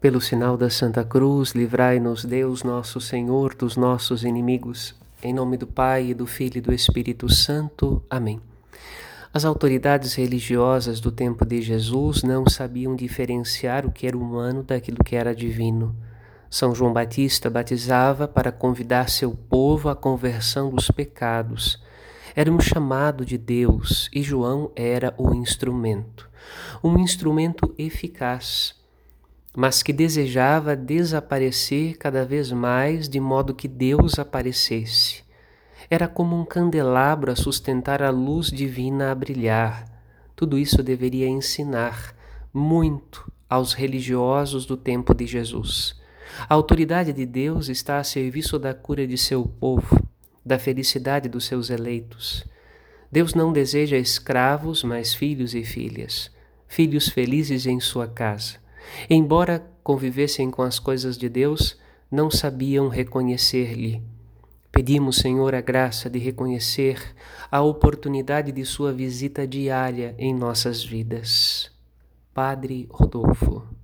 Pelo sinal da Santa Cruz, livrai-nos Deus nosso Senhor dos nossos inimigos. Em nome do Pai, e do Filho e do Espírito Santo. Amém. As autoridades religiosas do tempo de Jesus não sabiam diferenciar o que era humano daquilo que era divino. São João Batista batizava para convidar seu povo à conversão dos pecados. Era um chamado de Deus e João era o instrumento. Um instrumento eficaz mas que desejava desaparecer cada vez mais de modo que Deus aparecesse. Era como um candelabro a sustentar a luz divina a brilhar. Tudo isso deveria ensinar muito aos religiosos do tempo de Jesus. A autoridade de Deus está a serviço da cura de seu povo, da felicidade dos seus eleitos. Deus não deseja escravos, mas filhos e filhas, filhos felizes em sua casa. Embora convivessem com as coisas de Deus, não sabiam reconhecer-lhe. Pedimos, Senhor, a graça de reconhecer a oportunidade de Sua visita diária em nossas vidas. Padre Rodolfo.